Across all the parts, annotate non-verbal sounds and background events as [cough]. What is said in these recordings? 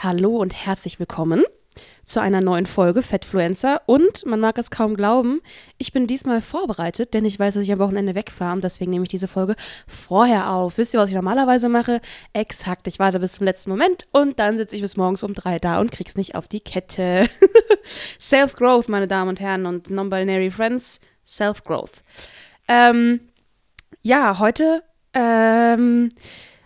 Hallo und herzlich willkommen zu einer neuen Folge Fettfluencer. Und man mag es kaum glauben, ich bin diesmal vorbereitet, denn ich weiß, dass ich am Wochenende wegfahre und deswegen nehme ich diese Folge vorher auf. Wisst ihr, was ich normalerweise mache? Exakt, ich warte bis zum letzten Moment und dann sitze ich bis morgens um drei da und krieg's nicht auf die Kette. [laughs] Self-Growth, meine Damen und Herren und Non-Binary Friends, Self-Growth. Ähm, ja, heute ähm,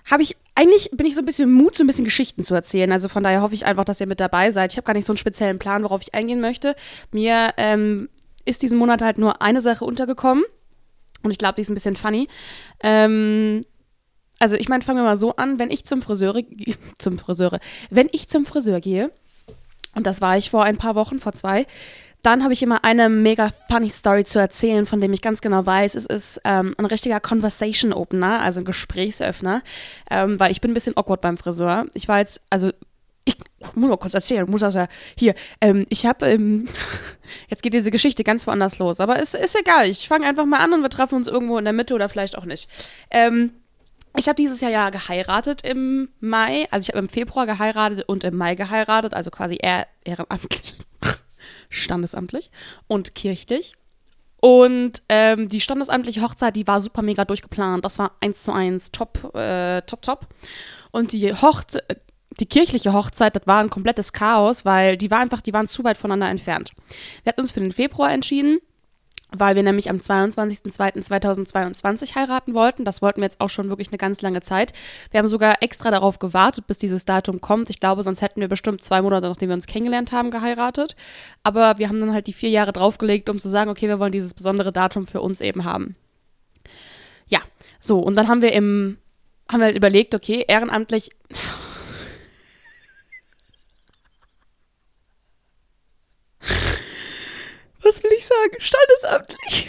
habe ich eigentlich bin ich so ein bisschen Mut, so ein bisschen Geschichten zu erzählen. Also von daher hoffe ich einfach, dass ihr mit dabei seid. Ich habe gar nicht so einen speziellen Plan, worauf ich eingehen möchte. Mir ähm, ist diesen Monat halt nur eine Sache untergekommen. Und ich glaube, die ist ein bisschen funny. Ähm, also ich meine, fangen wir mal so an, wenn ich zum Friseur, [laughs] zum Friseure, wenn ich zum Friseur gehe, und das war ich vor ein paar Wochen, vor zwei, dann habe ich immer eine mega funny Story zu erzählen, von dem ich ganz genau weiß, es ist ähm, ein richtiger Conversation Opener, also ein Gesprächsöffner, ähm, weil ich bin ein bisschen awkward beim Friseur. Ich war jetzt, also ich muss mal kurz erzählen, muss also hier, ähm, ich habe, ähm, [laughs] jetzt geht diese Geschichte ganz woanders los, aber es ist egal, ich fange einfach mal an und wir treffen uns irgendwo in der Mitte oder vielleicht auch nicht. Ähm, ich habe dieses Jahr ja geheiratet im Mai, also ich habe im Februar geheiratet und im Mai geheiratet, also quasi eher ehrenamtlich [laughs] standesamtlich und kirchlich. Und ähm, die standesamtliche Hochzeit, die war super mega durchgeplant. Das war eins zu eins, top, äh, top, top. Und die Hochzeit, die kirchliche Hochzeit, das war ein komplettes Chaos, weil die war einfach, die waren zu weit voneinander entfernt. Wir hatten uns für den Februar entschieden weil wir nämlich am 22.02.2022 heiraten wollten. Das wollten wir jetzt auch schon wirklich eine ganz lange Zeit. Wir haben sogar extra darauf gewartet, bis dieses Datum kommt. Ich glaube, sonst hätten wir bestimmt zwei Monate, nachdem wir uns kennengelernt haben, geheiratet. Aber wir haben dann halt die vier Jahre draufgelegt, um zu sagen, okay, wir wollen dieses besondere Datum für uns eben haben. Ja, so, und dann haben wir im, haben wir halt überlegt, okay, ehrenamtlich was will ich sagen? Standesamtlich.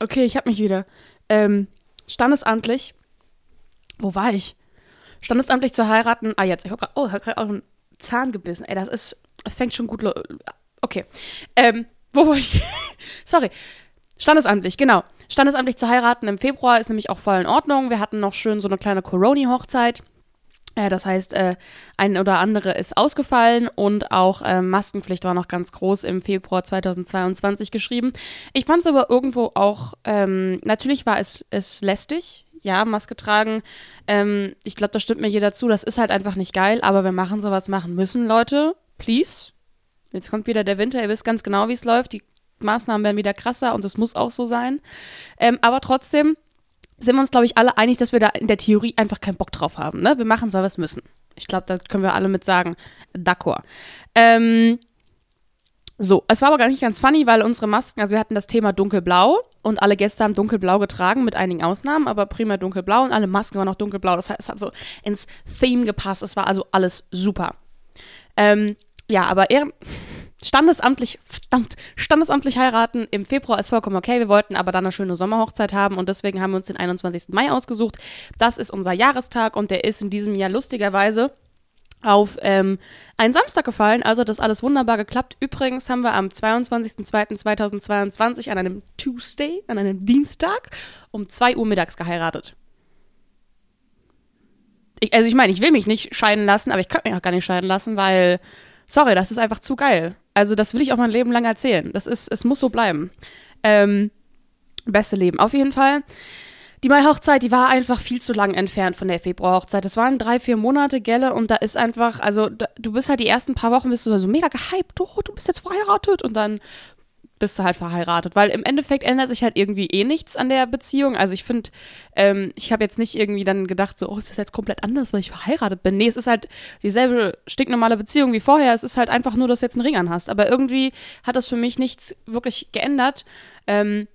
okay, ich hab mich wieder. Ähm, standesamtlich. Wo war ich? Standesamtlich zu heiraten. Ah, jetzt. Ich hab grad, oh, hab gerade auch einen Zahn gebissen. Ey, das ist. Fängt schon gut. Okay. Ähm, wo war ich? [laughs] Sorry. Standesamtlich, genau. Standesamtlich zu heiraten im Februar ist nämlich auch voll in Ordnung. Wir hatten noch schön so eine kleine Corona-Hochzeit. Äh, das heißt, äh, ein oder andere ist ausgefallen und auch äh, Maskenpflicht war noch ganz groß im Februar 2022 geschrieben. Ich fand es aber irgendwo auch, ähm, natürlich war es, es lästig, ja, Maske tragen. Ähm, ich glaube, da stimmt mir jeder zu. Das ist halt einfach nicht geil, aber wir machen sowas machen müssen, Leute. Please. Jetzt kommt wieder der Winter, ihr wisst ganz genau, wie es läuft. Die Maßnahmen werden wieder krasser und es muss auch so sein. Ähm, aber trotzdem, sind wir uns, glaube ich, alle einig, dass wir da in der Theorie einfach keinen Bock drauf haben. Ne? Wir machen es, weil wir es müssen. Ich glaube, da können wir alle mit sagen, d'accord. Ähm, so, es war aber gar nicht ganz funny, weil unsere Masken, also wir hatten das Thema dunkelblau und alle Gäste haben dunkelblau getragen, mit einigen Ausnahmen, aber primär dunkelblau und alle Masken waren auch dunkelblau. Das heißt, es hat so ins Theme gepasst. Es war also alles super. Ähm, ja, aber ehren standesamtlich, verdammt, standesamtlich heiraten im Februar ist vollkommen okay. Wir wollten aber dann eine schöne Sommerhochzeit haben und deswegen haben wir uns den 21. Mai ausgesucht. Das ist unser Jahrestag und der ist in diesem Jahr lustigerweise auf ähm, einen Samstag gefallen. Also das alles wunderbar geklappt. Übrigens haben wir am 22.02.2022 an einem Tuesday, an einem Dienstag um 2 Uhr mittags geheiratet. Ich, also ich meine, ich will mich nicht scheiden lassen, aber ich könnte mich auch gar nicht scheiden lassen, weil, sorry, das ist einfach zu geil. Also das will ich auch mein Leben lang erzählen. Das ist, es muss so bleiben. Ähm, beste Leben. Auf jeden Fall. Die Mai-Hochzeit, die war einfach viel zu lang entfernt von der Februar-Hochzeit. Das waren drei, vier Monate, Gelle, und da ist einfach, also da, du bist halt die ersten paar Wochen bist du so mega gehypt, oh, du bist jetzt verheiratet und dann bist du halt verheiratet. Weil im Endeffekt ändert sich halt irgendwie eh nichts an der Beziehung. Also ich finde, ähm, ich habe jetzt nicht irgendwie dann gedacht, so, oh, es ist jetzt komplett anders, weil ich verheiratet bin. Nee, es ist halt dieselbe stinknormale Beziehung wie vorher. Es ist halt einfach nur, dass du jetzt einen Ring an hast. Aber irgendwie hat das für mich nichts wirklich geändert. Ähm,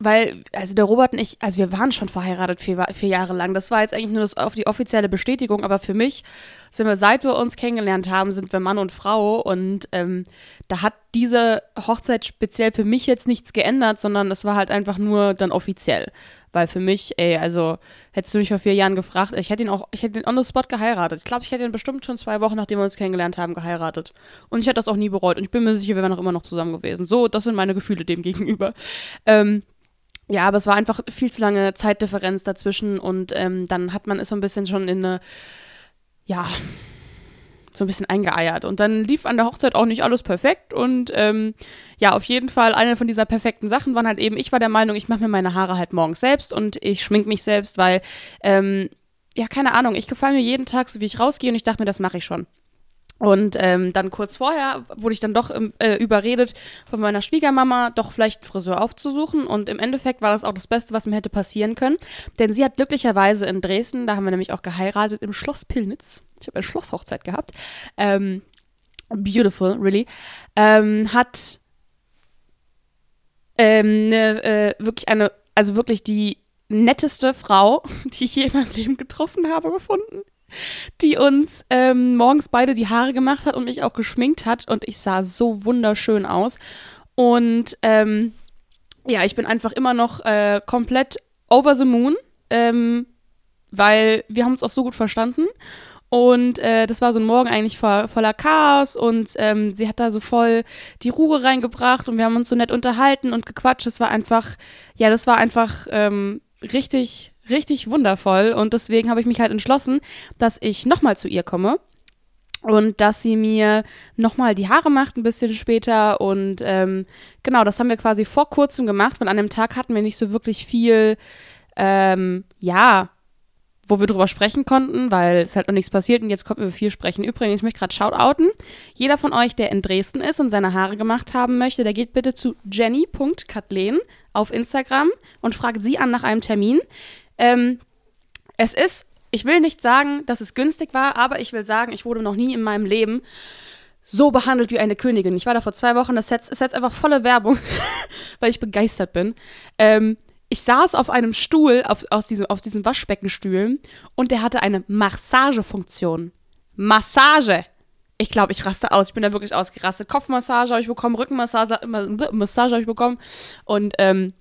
weil, also der Robert und ich, also wir waren schon verheiratet vier, vier Jahre lang. Das war jetzt eigentlich nur das, die offizielle Bestätigung, aber für mich sind wir, seit wir uns kennengelernt haben, sind wir Mann und Frau und ähm, da hat diese Hochzeit speziell für mich jetzt nichts geändert, sondern es war halt einfach nur dann offiziell. Weil für mich, ey, also hättest du mich vor vier Jahren gefragt, ich hätte ihn auch, ich hätte ihn on the spot geheiratet. Ich glaube, ich hätte ihn bestimmt schon zwei Wochen, nachdem wir uns kennengelernt haben, geheiratet. Und ich hätte das auch nie bereut. Und ich bin mir sicher, wir wären auch immer noch zusammen gewesen. So, das sind meine Gefühle dem gegenüber. Ähm, ja, aber es war einfach viel zu lange Zeitdifferenz dazwischen und ähm, dann hat man es so ein bisschen schon in eine, ja, so ein bisschen eingeeiert. Und dann lief an der Hochzeit auch nicht alles perfekt. Und ähm, ja, auf jeden Fall, eine von dieser perfekten Sachen waren halt eben, ich war der Meinung, ich mache mir meine Haare halt morgens selbst und ich schmink mich selbst, weil, ähm, ja, keine Ahnung, ich gefalle mir jeden Tag, so wie ich rausgehe und ich dachte mir, das mache ich schon. Und ähm, dann kurz vorher wurde ich dann doch ähm, äh, überredet von meiner Schwiegermama, doch vielleicht Friseur aufzusuchen. Und im Endeffekt war das auch das Beste, was mir hätte passieren können. Denn sie hat glücklicherweise in Dresden, da haben wir nämlich auch geheiratet, im Schloss Pillnitz. Ich habe eine Schlosshochzeit gehabt. Ähm, beautiful, really. Ähm, hat ähm, ne, äh, wirklich eine, also wirklich die netteste Frau, [laughs] die ich je in meinem Leben getroffen habe, gefunden die uns ähm, morgens beide die Haare gemacht hat und mich auch geschminkt hat und ich sah so wunderschön aus. Und ähm, ja, ich bin einfach immer noch äh, komplett over the moon, ähm, weil wir haben uns auch so gut verstanden. Und äh, das war so ein Morgen eigentlich vo voller Chaos und ähm, sie hat da so voll die Ruhe reingebracht und wir haben uns so nett unterhalten und gequatscht. Es war einfach, ja, das war einfach ähm, richtig, richtig wundervoll und deswegen habe ich mich halt entschlossen, dass ich nochmal zu ihr komme und dass sie mir nochmal die Haare macht ein bisschen später und ähm, genau, das haben wir quasi vor kurzem gemacht, weil an dem Tag hatten wir nicht so wirklich viel, ähm, ja, wo wir drüber sprechen konnten, weil es halt noch nichts passiert und jetzt konnten wir viel sprechen. Übrigens, ich möchte gerade shoutouten. Jeder von euch, der in Dresden ist und seine Haare gemacht haben möchte, der geht bitte zu jenny.kathleen auf Instagram und fragt sie an nach einem Termin. Ähm, es ist, ich will nicht sagen, dass es günstig war, aber ich will sagen, ich wurde noch nie in meinem Leben so behandelt wie eine Königin. Ich war da vor zwei Wochen, das ist jetzt einfach volle Werbung, [laughs] weil ich begeistert bin. Ähm, ich saß auf einem Stuhl, auf, aus diesem, auf diesen Waschbeckenstühlen und der hatte eine Massagefunktion. Massage! Ich glaube, ich raste aus. Ich bin da wirklich ausgerastet. Kopfmassage habe ich bekommen, Rückenmassage Massage habe ich bekommen. Und ähm,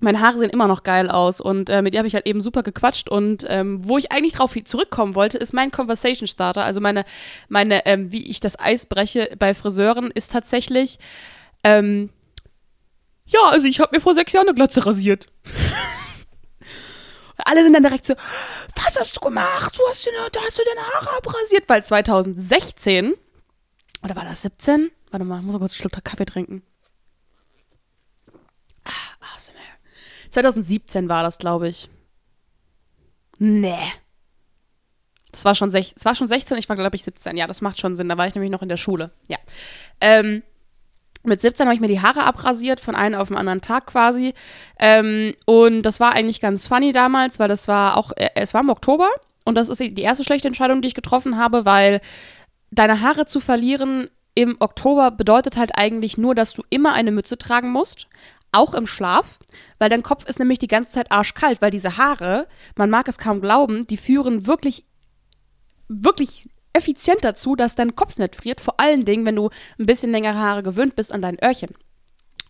meine Haare sehen immer noch geil aus und äh, mit ihr habe ich halt eben super gequatscht und ähm, wo ich eigentlich drauf zurückkommen wollte, ist mein Conversation Starter, also meine, meine ähm, wie ich das Eis breche bei Friseuren, ist tatsächlich, ähm, ja, also ich habe mir vor sechs Jahren eine Glatze rasiert. [laughs] Alle sind dann direkt so, was hast du gemacht? Du hast da hast du deine Haare abrasiert, weil 2016, oder war das 17? Warte mal, ich muss mal kurz einen Schluck Kaffee trinken. Ah, ASMR. 2017 war das, glaube ich. Nee. Das war, schon war schon 16, ich war, glaube ich, 17. Ja, das macht schon Sinn. Da war ich nämlich noch in der Schule. Ja. Ähm, mit 17 habe ich mir die Haare abrasiert, von einem auf den anderen Tag quasi. Ähm, und das war eigentlich ganz funny damals, weil das war auch, äh, es war im Oktober. Und das ist die erste schlechte Entscheidung, die ich getroffen habe, weil deine Haare zu verlieren im Oktober bedeutet halt eigentlich nur, dass du immer eine Mütze tragen musst auch im Schlaf, weil dein Kopf ist nämlich die ganze Zeit arschkalt, weil diese Haare, man mag es kaum glauben, die führen wirklich, wirklich effizient dazu, dass dein Kopf nicht friert, vor allen Dingen, wenn du ein bisschen längere Haare gewöhnt bist an dein Öhrchen.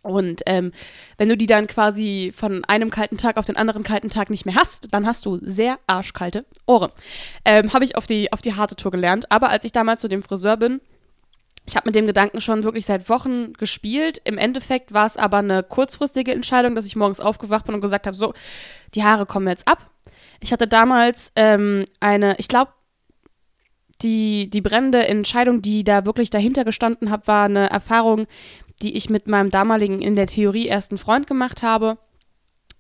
Und ähm, wenn du die dann quasi von einem kalten Tag auf den anderen kalten Tag nicht mehr hast, dann hast du sehr arschkalte Ohren. Ähm, Habe ich auf die, auf die harte Tour gelernt. Aber als ich damals zu dem Friseur bin, ich habe mit dem Gedanken schon wirklich seit Wochen gespielt. Im Endeffekt war es aber eine kurzfristige Entscheidung, dass ich morgens aufgewacht bin und gesagt habe, so, die Haare kommen jetzt ab. Ich hatte damals ähm, eine, ich glaube, die, die brennende Entscheidung, die da wirklich dahinter gestanden hat, war eine Erfahrung, die ich mit meinem damaligen, in der Theorie ersten Freund gemacht habe.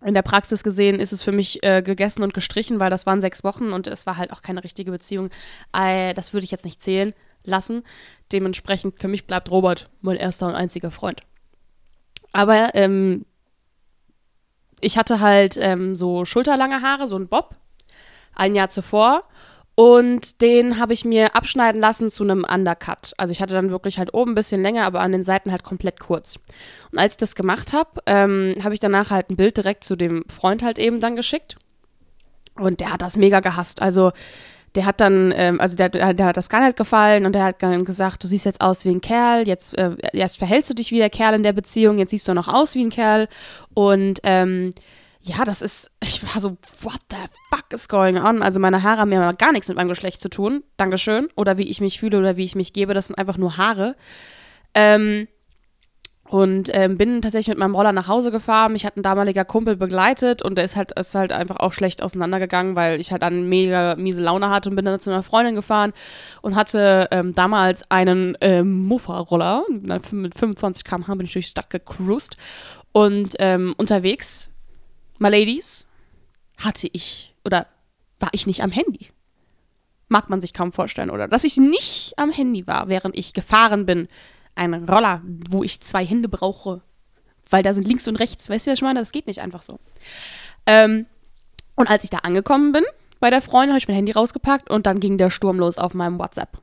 In der Praxis gesehen ist es für mich äh, gegessen und gestrichen, weil das waren sechs Wochen und es war halt auch keine richtige Beziehung. Äh, das würde ich jetzt nicht zählen lassen. Dementsprechend für mich bleibt Robert mein erster und einziger Freund. Aber ähm, ich hatte halt ähm, so schulterlange Haare, so ein Bob, ein Jahr zuvor. Und den habe ich mir abschneiden lassen zu einem Undercut. Also ich hatte dann wirklich halt oben ein bisschen länger, aber an den Seiten halt komplett kurz. Und als ich das gemacht habe, ähm, habe ich danach halt ein Bild direkt zu dem Freund halt eben dann geschickt. Und der hat das mega gehasst. Also der hat dann, ähm, also der, der, hat das gar nicht gefallen und der hat dann gesagt, du siehst jetzt aus wie ein Kerl, jetzt äh, erst verhältst du dich wie der Kerl in der Beziehung, jetzt siehst du noch aus wie ein Kerl und ähm, ja, das ist, [laughs] ich war so, what the fuck is going on? Also meine Haare haben ja gar nichts mit meinem Geschlecht zu tun, Dankeschön, oder wie ich mich fühle oder wie ich mich gebe, das sind einfach nur Haare. Ähm, und ähm, bin tatsächlich mit meinem Roller nach Hause gefahren. Mich hat ein damaliger Kumpel begleitet und der ist halt, ist halt einfach auch schlecht auseinandergegangen, weil ich halt dann mega miese Laune hatte und bin dann zu einer Freundin gefahren und hatte ähm, damals einen ähm, Muffa-Roller. Mit 25 km/h bin ich durch die Stadt gecruised. Und ähm, unterwegs, my ladies, hatte ich oder war ich nicht am Handy. Mag man sich kaum vorstellen, oder? Dass ich nicht am Handy war, während ich gefahren bin ein Roller, wo ich zwei Hände brauche, weil da sind links und rechts. Weißt du, was ich meine? Das geht nicht einfach so. Ähm, und als ich da angekommen bin bei der Freundin, habe ich mein Handy rausgepackt und dann ging der Sturm los auf meinem WhatsApp.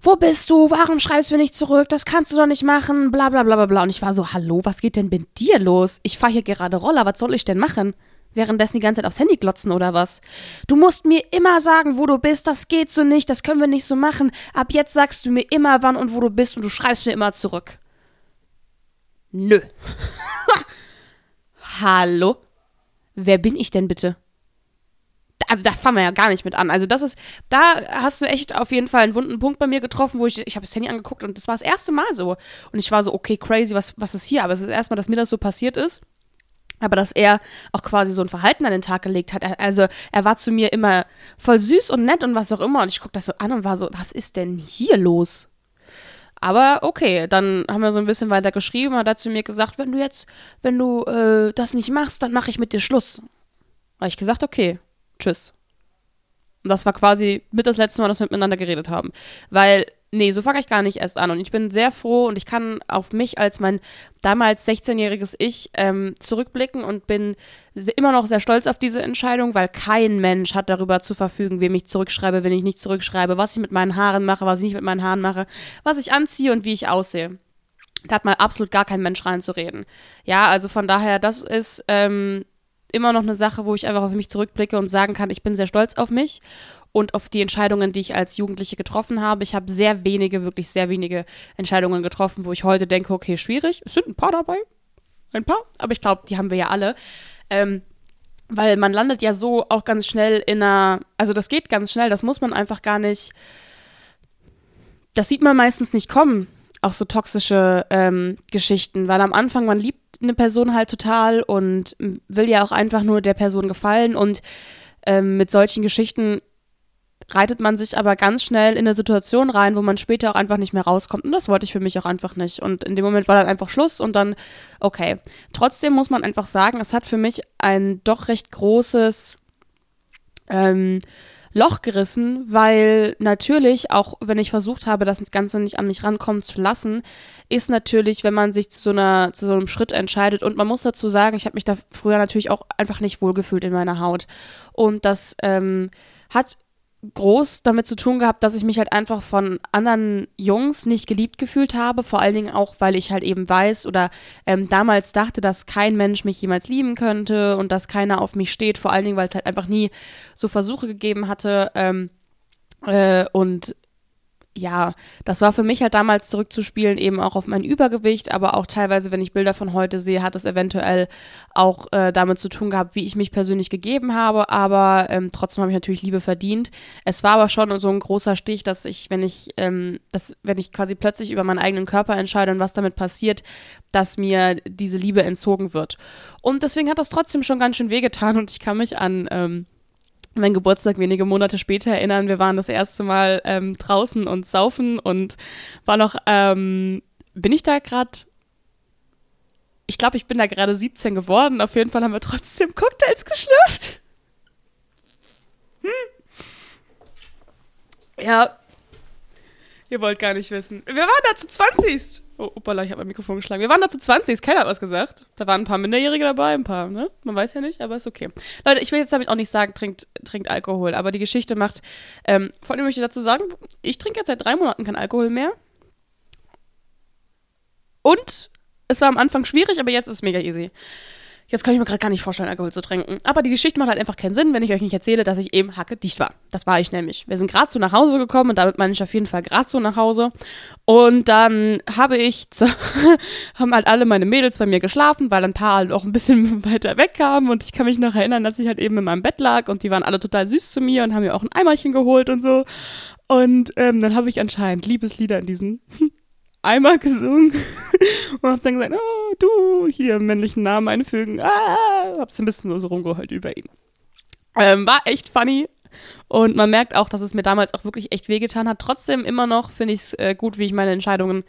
Wo bist du? Warum schreibst du mir nicht zurück? Das kannst du doch nicht machen. Bla bla bla bla bla. Und ich war so, hallo, was geht denn mit dir los? Ich fahre hier gerade Roller, was soll ich denn machen? Währenddessen die ganze Zeit aufs Handy glotzen oder was? Du musst mir immer sagen, wo du bist, das geht so nicht, das können wir nicht so machen. Ab jetzt sagst du mir immer, wann und wo du bist und du schreibst mir immer zurück. Nö. [laughs] Hallo? Wer bin ich denn bitte? Da, da, fangen wir ja gar nicht mit an. Also das ist, da hast du echt auf jeden Fall einen wunden Punkt bei mir getroffen, wo ich, ich habe das Handy angeguckt und das war das erste Mal so. Und ich war so, okay, crazy, was, was ist hier? Aber es ist erstmal, dass mir das so passiert ist aber dass er auch quasi so ein Verhalten an den Tag gelegt hat. Also er war zu mir immer voll süß und nett und was auch immer. Und ich guckte das so an und war so, was ist denn hier los? Aber okay, dann haben wir so ein bisschen weiter geschrieben hat zu mir gesagt, wenn du jetzt, wenn du äh, das nicht machst, dann mache ich mit dir Schluss. Habe ich gesagt, okay, tschüss. Und das war quasi mit das letzte Mal, dass wir miteinander geredet haben. Weil Nee, so fange ich gar nicht erst an. Und ich bin sehr froh und ich kann auf mich als mein damals 16-jähriges Ich ähm, zurückblicken und bin immer noch sehr stolz auf diese Entscheidung, weil kein Mensch hat darüber zu verfügen, wem ich zurückschreibe, wenn ich nicht zurückschreibe, was ich mit meinen Haaren mache, was ich nicht mit meinen Haaren mache, was ich anziehe und wie ich aussehe. Da hat mal absolut gar kein Mensch reinzureden. Ja, also von daher, das ist ähm, immer noch eine Sache, wo ich einfach auf mich zurückblicke und sagen kann, ich bin sehr stolz auf mich und auf die Entscheidungen, die ich als Jugendliche getroffen habe. Ich habe sehr wenige, wirklich sehr wenige Entscheidungen getroffen, wo ich heute denke, okay, schwierig. Es sind ein paar dabei. Ein paar, aber ich glaube, die haben wir ja alle. Ähm, weil man landet ja so auch ganz schnell in einer, also das geht ganz schnell, das muss man einfach gar nicht, das sieht man meistens nicht kommen, auch so toxische ähm, Geschichten, weil am Anfang man liebt eine Person halt total und will ja auch einfach nur der Person gefallen und ähm, mit solchen Geschichten reitet man sich aber ganz schnell in eine Situation rein, wo man später auch einfach nicht mehr rauskommt. Und das wollte ich für mich auch einfach nicht. Und in dem Moment war dann einfach Schluss und dann, okay. Trotzdem muss man einfach sagen, es hat für mich ein doch recht großes ähm, Loch gerissen, weil natürlich, auch wenn ich versucht habe, das Ganze nicht an mich rankommen zu lassen, ist natürlich, wenn man sich zu so, einer, zu so einem Schritt entscheidet. Und man muss dazu sagen, ich habe mich da früher natürlich auch einfach nicht wohlgefühlt in meiner Haut. Und das ähm, hat groß damit zu tun gehabt, dass ich mich halt einfach von anderen Jungs nicht geliebt gefühlt habe, vor allen Dingen auch, weil ich halt eben weiß oder ähm, damals dachte, dass kein Mensch mich jemals lieben könnte und dass keiner auf mich steht, vor allen Dingen, weil es halt einfach nie so Versuche gegeben hatte ähm, äh, und ja, das war für mich halt damals zurückzuspielen, eben auch auf mein Übergewicht, aber auch teilweise, wenn ich Bilder von heute sehe, hat es eventuell auch äh, damit zu tun gehabt, wie ich mich persönlich gegeben habe, aber ähm, trotzdem habe ich natürlich Liebe verdient. Es war aber schon so ein großer Stich, dass ich, wenn ich, ähm, dass, wenn ich quasi plötzlich über meinen eigenen Körper entscheide und was damit passiert, dass mir diese Liebe entzogen wird. Und deswegen hat das trotzdem schon ganz schön wehgetan und ich kann mich an ähm, mein Geburtstag wenige Monate später erinnern. Wir waren das erste Mal ähm, draußen und saufen und war noch, ähm, bin ich da gerade, ich glaube, ich bin da gerade 17 geworden. Auf jeden Fall haben wir trotzdem Cocktails geschlürft. Hm. Ja, ihr wollt gar nicht wissen. Wir waren da zu 20. Oh, opala, ich habe mein Mikrofon geschlagen. Wir waren da zu 20, keiner hat was gesagt. Da waren ein paar Minderjährige dabei, ein paar, ne? Man weiß ja nicht, aber ist okay. Leute, ich will jetzt damit auch nicht sagen, trinkt, trinkt Alkohol, aber die Geschichte macht, ähm, vor allem möchte ich dazu sagen, ich trinke jetzt seit drei Monaten kein Alkohol mehr. Und es war am Anfang schwierig, aber jetzt ist es mega easy. Jetzt kann ich mir gerade gar nicht vorstellen, Alkohol zu trinken. Aber die Geschichte macht halt einfach keinen Sinn, wenn ich euch nicht erzähle, dass ich eben hacke dicht war. Das war ich nämlich. Wir sind gerade so nach Hause gekommen und damit meine ich auf jeden Fall gerade so nach Hause. Und dann habe ich, zu, [laughs] haben halt alle meine Mädels bei mir geschlafen, weil ein paar halt auch ein bisschen [laughs] weiter weg kamen. Und ich kann mich noch erinnern, dass ich halt eben in meinem Bett lag und die waren alle total süß zu mir und haben mir auch ein Eimerchen geholt und so. Und ähm, dann habe ich anscheinend Liebeslieder in diesen [laughs] Eimer gesungen. [laughs] und hab dann gesagt, oh, du, hier männlichen Namen einfügen. Ah, hab's ein bisschen so rumgeheult über ihn. Ähm, war echt funny. Und man merkt auch, dass es mir damals auch wirklich echt wehgetan hat. Trotzdem immer noch finde ich es äh, gut, wie ich meine Entscheidungen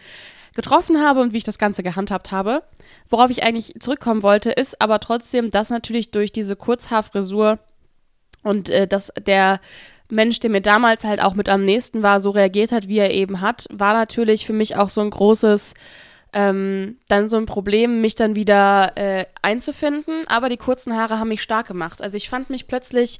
getroffen habe und wie ich das Ganze gehandhabt habe. Worauf ich eigentlich zurückkommen wollte, ist aber trotzdem, dass natürlich durch diese Kurzhaarfrisur und äh, dass der Mensch, der mir damals halt auch mit am nächsten war, so reagiert hat, wie er eben hat, war natürlich für mich auch so ein großes, ähm, dann so ein Problem, mich dann wieder äh, einzufinden. Aber die kurzen Haare haben mich stark gemacht. Also ich fand mich plötzlich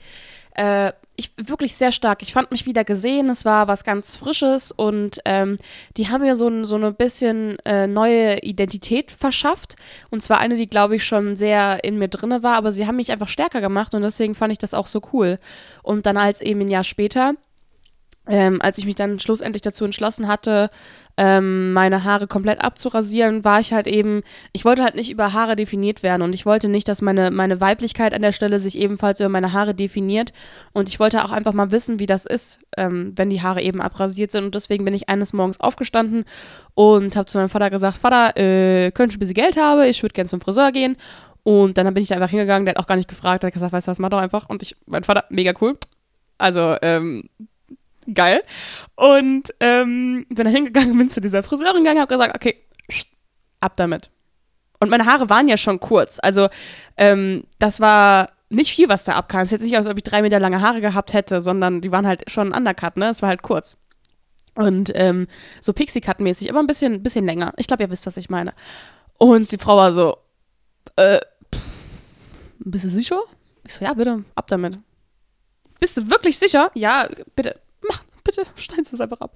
äh, ich, wirklich sehr stark. Ich fand mich wieder gesehen, es war was ganz Frisches und ähm, die haben mir so, so eine bisschen äh, neue Identität verschafft. Und zwar eine, die, glaube ich, schon sehr in mir drinne war, aber sie haben mich einfach stärker gemacht und deswegen fand ich das auch so cool. Und dann als eben ein Jahr später ähm, als ich mich dann schlussendlich dazu entschlossen hatte, ähm, meine Haare komplett abzurasieren, war ich halt eben, ich wollte halt nicht über Haare definiert werden und ich wollte nicht, dass meine, meine Weiblichkeit an der Stelle sich ebenfalls über meine Haare definiert und ich wollte auch einfach mal wissen, wie das ist, ähm, wenn die Haare eben abrasiert sind und deswegen bin ich eines Morgens aufgestanden und habe zu meinem Vater gesagt, Vater, äh, könnte ich ein bisschen Geld haben, ich würde gerne zum Friseur gehen. Und dann bin ich da einfach hingegangen, der hat auch gar nicht gefragt, der hat gesagt, weißt du was, mach doch einfach. Und ich, mein Vater, mega cool, also, ähm, geil. Und ähm, bin da hingegangen, [laughs] bin zu dieser Friseurin gegangen, habe gesagt, okay, ab damit. Und meine Haare waren ja schon kurz. Also ähm, das war nicht viel, was da abkam. Es ist jetzt nicht, als ob ich drei Meter lange Haare gehabt hätte, sondern die waren halt schon undercut, ne? Es war halt kurz. Und ähm, so Pixie-Cut-mäßig, aber ein bisschen, bisschen länger. Ich glaube, ihr wisst, was ich meine. Und die Frau war so, äh, pff, bist du sicher? Ich so, ja, bitte, ab damit. Bist du wirklich sicher? Ja, bitte bitte schneiden Sie es einfach ab.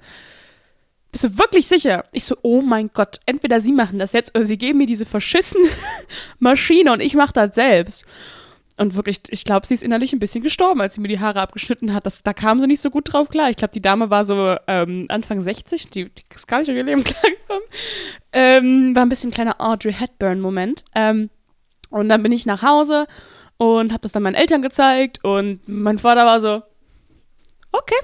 Bist du wirklich sicher? Ich so, oh mein Gott, entweder Sie machen das jetzt oder Sie geben mir diese verschissene [laughs] Maschine und ich mache das selbst. Und wirklich, ich glaube, sie ist innerlich ein bisschen gestorben, als sie mir die Haare abgeschnitten hat. Das, da kam sie nicht so gut drauf klar. Ich glaube, die Dame war so ähm, Anfang 60, die, die, ist gar nicht auf ihr Leben [laughs] klargekommen. Ähm, war ein bisschen ein kleiner Audrey Hepburn-Moment. Ähm, und dann bin ich nach Hause und habe das dann meinen Eltern gezeigt und mein Vater war so, okay,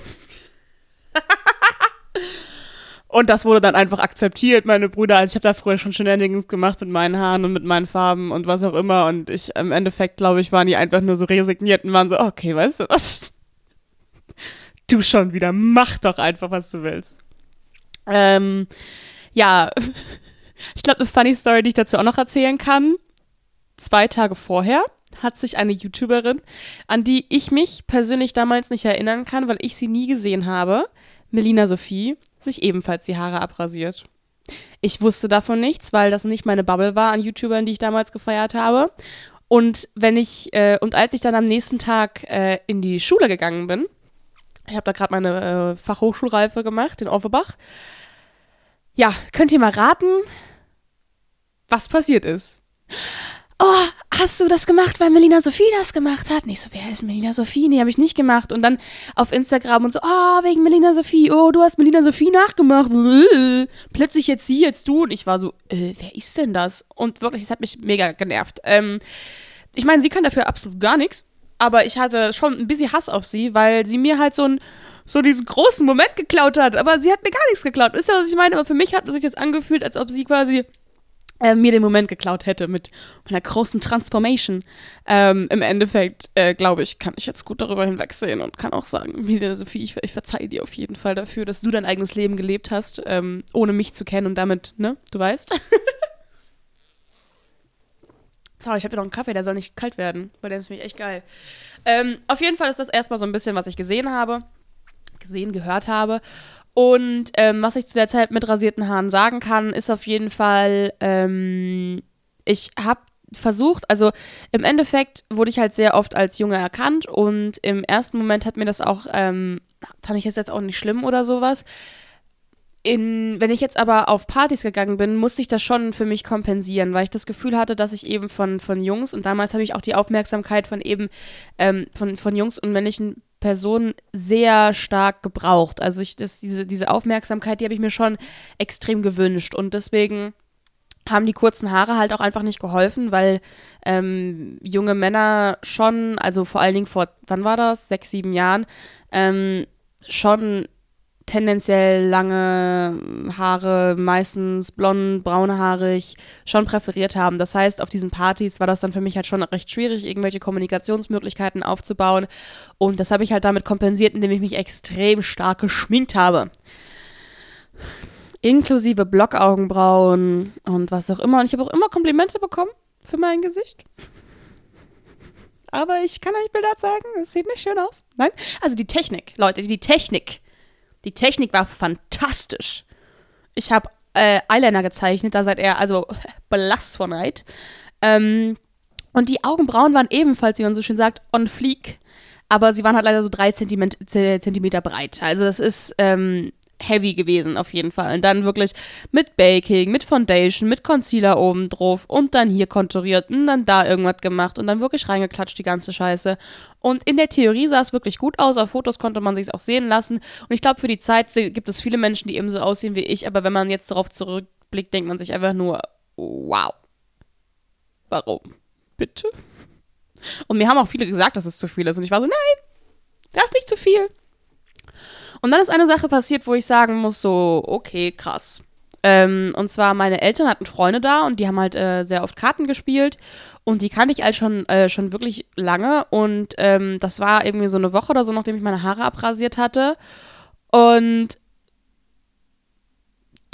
[laughs] und das wurde dann einfach akzeptiert, meine Brüder. Also ich habe da früher schon Shenanigans gemacht mit meinen Haaren und mit meinen Farben und was auch immer. Und ich im Endeffekt, glaube ich, waren die einfach nur so resigniert und waren so, okay, weißt du was? Du schon wieder, mach doch einfach, was du willst. Ähm, ja, [laughs] ich glaube, eine funny Story, die ich dazu auch noch erzählen kann. Zwei Tage vorher hat sich eine YouTuberin, an die ich mich persönlich damals nicht erinnern kann, weil ich sie nie gesehen habe, Melina Sophie, sich ebenfalls die Haare abrasiert. Ich wusste davon nichts, weil das nicht meine Bubble war an YouTubern, die ich damals gefeiert habe. Und wenn ich, äh, und als ich dann am nächsten Tag äh, in die Schule gegangen bin, ich habe da gerade meine äh, Fachhochschulreife gemacht in Offenbach. Ja, könnt ihr mal raten, was passiert ist? Oh, hast du das gemacht, weil Melina Sophie das gemacht hat? Nicht so, wer ist Melina Sophie? Nee, habe ich nicht gemacht. Und dann auf Instagram und so, oh, wegen Melina Sophie, oh, du hast Melina Sophie nachgemacht. [laughs] Plötzlich jetzt sie, jetzt du. Und ich war so, äh, wer ist denn das? Und wirklich, es hat mich mega genervt. Ähm, ich meine, sie kann dafür absolut gar nichts. Aber ich hatte schon ein bisschen Hass auf sie, weil sie mir halt so ein so diesen großen Moment geklaut hat. Aber sie hat mir gar nichts geklaut. Wisst ihr, was ich meine? Aber für mich hat es sich jetzt angefühlt, als ob sie quasi äh, mir den Moment geklaut hätte mit meiner großen Transformation. Ähm, Im Endeffekt, äh, glaube ich, kann ich jetzt gut darüber hinwegsehen und kann auch sagen, Emilia Sophie, ich, ich verzeihe dir auf jeden Fall dafür, dass du dein eigenes Leben gelebt hast, ähm, ohne mich zu kennen und damit, ne, du weißt. [laughs] Sorry, ich habe hier noch einen Kaffee, der soll nicht kalt werden, weil der ist nämlich echt geil. Ähm, auf jeden Fall ist das erstmal so ein bisschen, was ich gesehen habe, gesehen, gehört habe. Und ähm, was ich zu der Zeit mit rasierten Haaren sagen kann, ist auf jeden Fall, ähm, ich habe versucht, also im Endeffekt wurde ich halt sehr oft als Junge erkannt und im ersten Moment hat mir das auch, ähm, fand ich jetzt auch nicht schlimm oder sowas. In, wenn ich jetzt aber auf Partys gegangen bin, musste ich das schon für mich kompensieren, weil ich das Gefühl hatte, dass ich eben von, von Jungs und damals habe ich auch die Aufmerksamkeit von eben ähm, von, von Jungs und männlichen Person sehr stark gebraucht. Also ich, das, diese, diese Aufmerksamkeit, die habe ich mir schon extrem gewünscht. Und deswegen haben die kurzen Haare halt auch einfach nicht geholfen, weil ähm, junge Männer schon, also vor allen Dingen vor, wann war das? Sechs, sieben Jahren, ähm, schon tendenziell lange Haare, meistens blond, braunhaarig, schon präferiert haben. Das heißt, auf diesen Partys war das dann für mich halt schon recht schwierig, irgendwelche Kommunikationsmöglichkeiten aufzubauen. Und das habe ich halt damit kompensiert, indem ich mich extrem stark geschminkt habe. Inklusive Blockaugenbrauen und was auch immer. Und ich habe auch immer Komplimente bekommen für mein Gesicht. Aber ich kann euch Bilder zeigen, es sieht nicht schön aus. Nein? Also die Technik, Leute, die Technik die Technik war fantastisch. Ich habe äh, Eyeliner gezeichnet, da seid ihr also [laughs] blass von Neid. Ähm, und die Augenbrauen waren ebenfalls, wie man so schön sagt, on fleek. Aber sie waren halt leider so drei Zentimeter breit. Also das ist ähm, heavy gewesen, auf jeden Fall. Und dann wirklich mit Baking, mit Foundation, mit Concealer oben drauf und dann hier konturiert und dann da irgendwas gemacht und dann wirklich reingeklatscht, die ganze Scheiße. Und in der Theorie sah es wirklich gut aus, auf Fotos konnte man sich auch sehen lassen. Und ich glaube, für die Zeit gibt es viele Menschen, die eben so aussehen wie ich, aber wenn man jetzt darauf zurückblickt, denkt man sich einfach nur, wow. Warum? Bitte? Und mir haben auch viele gesagt, dass es zu viel ist. Und ich war so, nein, das ist nicht zu viel. Und dann ist eine Sache passiert, wo ich sagen muss, so, okay, krass. Ähm, und zwar, meine Eltern hatten Freunde da und die haben halt äh, sehr oft Karten gespielt. Und die kannte ich halt schon, äh, schon wirklich lange. Und ähm, das war irgendwie so eine Woche oder so, nachdem ich meine Haare abrasiert hatte. Und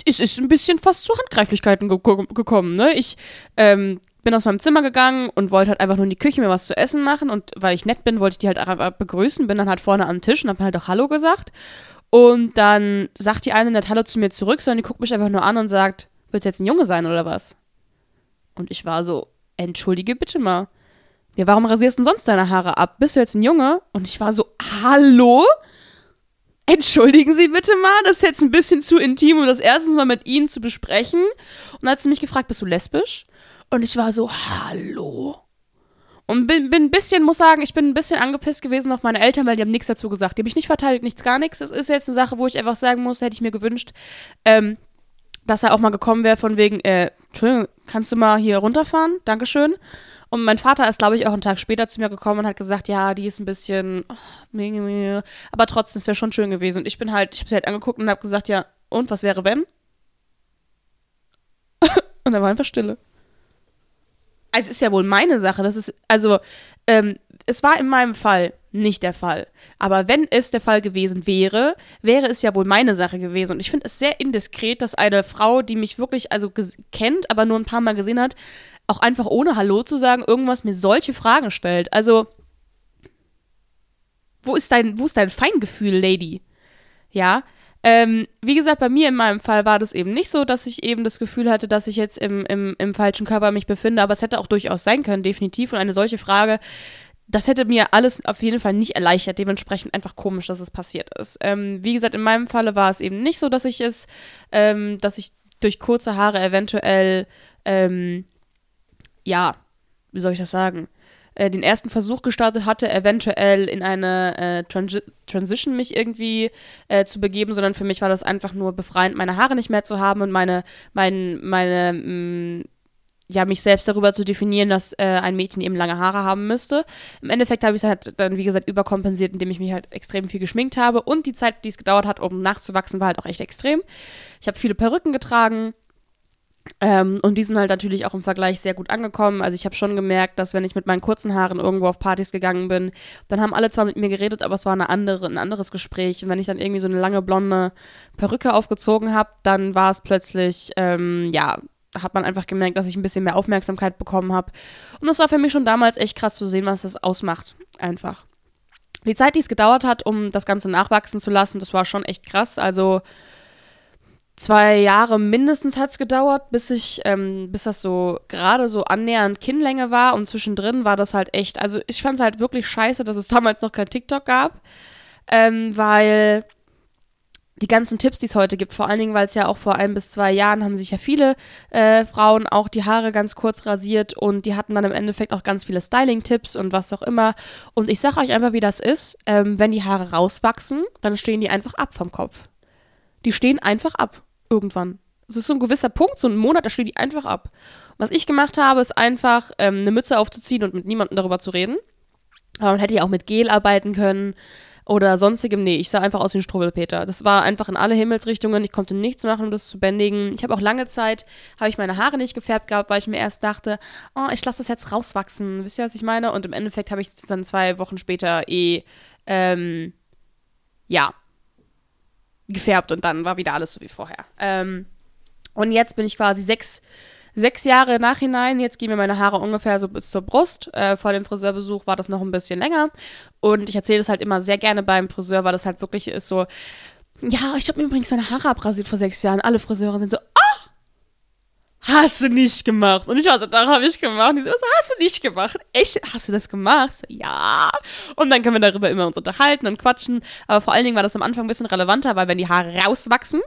es ist ein bisschen fast zu Handgreiflichkeiten ge gekommen, ne? Ich ähm, bin aus meinem Zimmer gegangen und wollte halt einfach nur in die Küche mir was zu essen machen und weil ich nett bin, wollte ich die halt begrüßen, bin dann halt vorne am Tisch und hab halt auch Hallo gesagt und dann sagt die eine nett Hallo zu mir zurück, sondern die guckt mich einfach nur an und sagt, willst du jetzt ein Junge sein oder was? Und ich war so, entschuldige bitte mal. Ja, warum rasierst du denn sonst deine Haare ab? Bist du jetzt ein Junge? Und ich war so, hallo? Entschuldigen Sie bitte mal, das ist jetzt ein bisschen zu intim, um das erstens mal mit Ihnen zu besprechen. Und dann hat sie mich gefragt, bist du lesbisch? Und ich war so, hallo? Und bin, bin ein bisschen, muss sagen, ich bin ein bisschen angepisst gewesen auf meine Eltern, weil die haben nichts dazu gesagt. Die haben mich nicht verteidigt, nichts, gar nichts. Das ist jetzt eine Sache, wo ich einfach sagen muss, hätte ich mir gewünscht, ähm, dass er auch mal gekommen wäre von wegen, äh, Entschuldigung, kannst du mal hier runterfahren? Dankeschön. Und mein Vater ist, glaube ich, auch einen Tag später zu mir gekommen und hat gesagt, ja, die ist ein bisschen, oh, aber trotzdem, es wäre schon schön gewesen. Und ich bin halt, ich habe sie halt angeguckt und habe gesagt, ja, und was wäre wenn? [laughs] und dann war einfach Stille also ist ja wohl meine Sache. Das ist, also, ähm, es war in meinem Fall nicht der Fall. Aber wenn es der Fall gewesen wäre, wäre es ja wohl meine Sache gewesen. Und ich finde es sehr indiskret, dass eine Frau, die mich wirklich also kennt, aber nur ein paar Mal gesehen hat, auch einfach ohne Hallo zu sagen, irgendwas mir solche Fragen stellt. Also, wo ist dein, wo ist dein Feingefühl, Lady? Ja, ähm, wie gesagt, bei mir in meinem Fall war das eben nicht so, dass ich eben das Gefühl hatte, dass ich jetzt im, im, im falschen Körper mich befinde, aber es hätte auch durchaus sein können, definitiv. Und eine solche Frage, das hätte mir alles auf jeden Fall nicht erleichtert. Dementsprechend einfach komisch, dass es passiert ist. Ähm, wie gesagt, in meinem Falle war es eben nicht so, dass ich es, ähm, dass ich durch kurze Haare eventuell, ähm, ja, wie soll ich das sagen? Äh, den ersten Versuch gestartet hatte, eventuell in eine äh, Transi Transition mich irgendwie äh, zu begeben, sondern für mich war das einfach nur befreiend, meine Haare nicht mehr zu haben und meine, mein, meine, mh, mm, ja, mich selbst darüber zu definieren, dass äh, ein Mädchen eben lange Haare haben müsste. Im Endeffekt habe ich es halt dann, wie gesagt, überkompensiert, indem ich mich halt extrem viel geschminkt habe. Und die Zeit, die es gedauert hat, um nachzuwachsen, war halt auch echt extrem. Ich habe viele Perücken getragen, ähm, und die sind halt natürlich auch im Vergleich sehr gut angekommen. Also ich habe schon gemerkt, dass wenn ich mit meinen kurzen Haaren irgendwo auf Partys gegangen bin, dann haben alle zwar mit mir geredet, aber es war eine andere, ein anderes Gespräch. Und wenn ich dann irgendwie so eine lange blonde Perücke aufgezogen habe, dann war es plötzlich, ähm, ja, hat man einfach gemerkt, dass ich ein bisschen mehr Aufmerksamkeit bekommen habe. Und das war für mich schon damals echt krass zu sehen, was das ausmacht. Einfach. Die Zeit, die es gedauert hat, um das Ganze nachwachsen zu lassen, das war schon echt krass. Also zwei Jahre mindestens hat es gedauert, bis ich, ähm, bis das so gerade so annähernd Kinnlänge war und zwischendrin war das halt echt, also ich fand es halt wirklich scheiße, dass es [laughs] damals noch kein TikTok gab, ähm, weil die ganzen Tipps, die es heute gibt, vor allen Dingen, weil es ja auch vor ein bis zwei Jahren haben sich ja viele äh, Frauen auch die Haare ganz kurz rasiert und die hatten dann im Endeffekt auch ganz viele Styling-Tipps und was auch immer. Und ich sag euch einfach, wie das ist, ähm, wenn die Haare rauswachsen, dann stehen die einfach ab vom Kopf. Die stehen einfach ab irgendwann. Es ist so ein gewisser Punkt, so ein Monat, da steht die einfach ab. Was ich gemacht habe, ist einfach ähm, eine Mütze aufzuziehen und mit niemandem darüber zu reden. Aber man hätte ja auch mit Gel arbeiten können. oder sonstigem. Nee, ich sah einfach aus wie ein Struwwelpeter. Das war einfach in alle Himmelsrichtungen. Ich konnte nichts machen, um das zu bändigen. Ich habe auch lange Zeit, habe ich meine Haare nicht gefärbt gehabt, weil ich mir erst dachte, oh, ich lasse das jetzt rauswachsen. Wisst ihr, was ich meine? Und im Endeffekt habe ich dann zwei Wochen später eh, ähm, ja, gefärbt und dann war wieder alles so wie vorher. Ähm, und jetzt bin ich quasi sechs sechs Jahre Nachhinein, jetzt gehen mir meine Haare ungefähr so bis zur Brust. Äh, vor dem Friseurbesuch war das noch ein bisschen länger. Und ich erzähle das halt immer sehr gerne beim Friseur, weil das halt wirklich ist so, ja, ich habe mir übrigens meine Haare abrasiert vor sechs Jahren. Alle Friseure sind so, hast du nicht gemacht. Und ich war so, doch, habe ich gemacht. Und die so, hast du nicht gemacht? Echt? Hast du das gemacht? So, ja. Und dann können wir darüber immer uns unterhalten und quatschen. Aber vor allen Dingen war das am Anfang ein bisschen relevanter, weil wenn die Haare rauswachsen,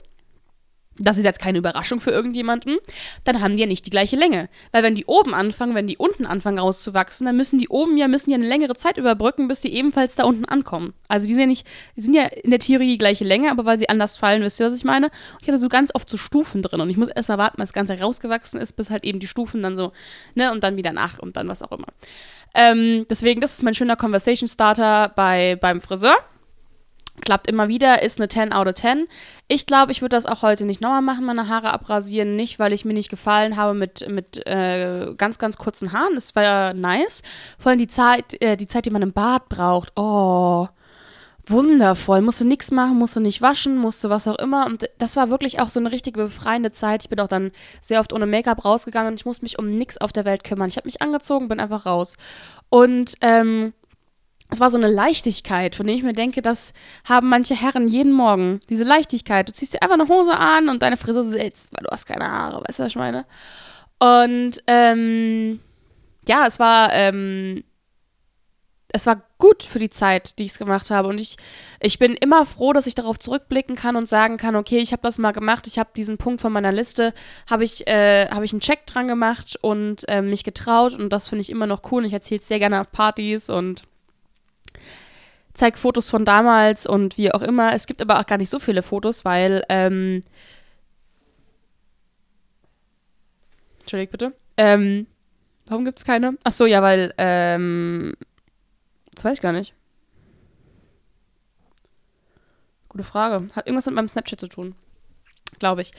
das ist jetzt keine Überraschung für irgendjemanden, dann haben die ja nicht die gleiche Länge. Weil wenn die oben anfangen, wenn die unten anfangen rauszuwachsen, dann müssen die oben ja, müssen ja eine längere Zeit überbrücken, bis die ebenfalls da unten ankommen. Also die sind ja nicht, die sind ja in der Theorie die gleiche Länge, aber weil sie anders fallen, wisst ihr, was ich meine? Ich hatte so ganz oft so Stufen drin und ich muss erstmal warten, bis das Ganze rausgewachsen ist, bis halt eben die Stufen dann so, ne, und dann wieder nach und dann was auch immer. Ähm, deswegen, das ist mein schöner Conversation Starter bei, beim Friseur klappt immer wieder, ist eine 10 out of 10. Ich glaube, ich würde das auch heute nicht nochmal machen, meine Haare abrasieren. Nicht, weil ich mir nicht gefallen habe mit, mit äh, ganz, ganz kurzen Haaren. Das war ja nice. Vor allem die Zeit, äh, die Zeit, die man im Bad braucht. Oh, wundervoll. Musste nichts machen, musste nicht waschen, musste was auch immer. Und das war wirklich auch so eine richtige befreiende Zeit. Ich bin auch dann sehr oft ohne Make-up rausgegangen und ich musste mich um nichts auf der Welt kümmern. Ich habe mich angezogen, bin einfach raus. Und, ähm, es war so eine Leichtigkeit, von der ich mir denke, das haben manche Herren jeden Morgen. Diese Leichtigkeit. Du ziehst dir einfach eine Hose an und deine Frisur sitzt, weil du hast keine Haare, weißt du, was ich meine? Und ähm, ja, es war, ähm, es war gut für die Zeit, die ich es gemacht habe. Und ich, ich bin immer froh, dass ich darauf zurückblicken kann und sagen kann, okay, ich habe das mal gemacht, ich habe diesen Punkt von meiner Liste, habe ich, äh, hab ich einen Check dran gemacht und äh, mich getraut. Und das finde ich immer noch cool. Und ich erzähle es sehr gerne auf Partys und zeige Fotos von damals und wie auch immer. Es gibt aber auch gar nicht so viele Fotos, weil, ähm, Entschuldigt bitte. Ähm, warum gibt es keine? Ach so, ja, weil, ähm, das weiß ich gar nicht. Gute Frage. Hat irgendwas mit meinem Snapchat zu tun. Glaube ich.